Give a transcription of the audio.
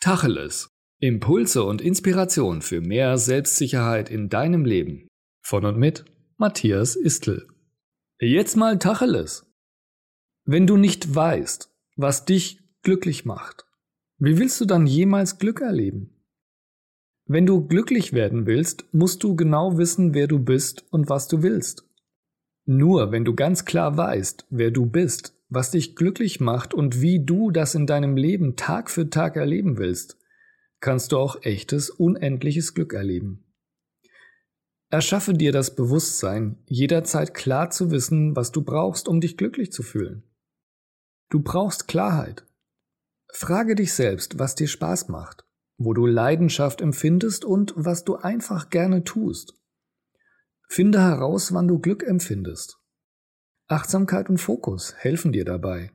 Tacheles. Impulse und Inspiration für mehr Selbstsicherheit in deinem Leben. Von und mit Matthias Istl. Jetzt mal Tacheles. Wenn du nicht weißt, was dich glücklich macht, wie willst du dann jemals Glück erleben? Wenn du glücklich werden willst, musst du genau wissen, wer du bist und was du willst. Nur wenn du ganz klar weißt, wer du bist, was dich glücklich macht und wie du das in deinem Leben Tag für Tag erleben willst, kannst du auch echtes, unendliches Glück erleben. Erschaffe dir das Bewusstsein, jederzeit klar zu wissen, was du brauchst, um dich glücklich zu fühlen. Du brauchst Klarheit. Frage dich selbst, was dir Spaß macht, wo du Leidenschaft empfindest und was du einfach gerne tust. Finde heraus, wann du Glück empfindest. Achtsamkeit und Fokus helfen dir dabei.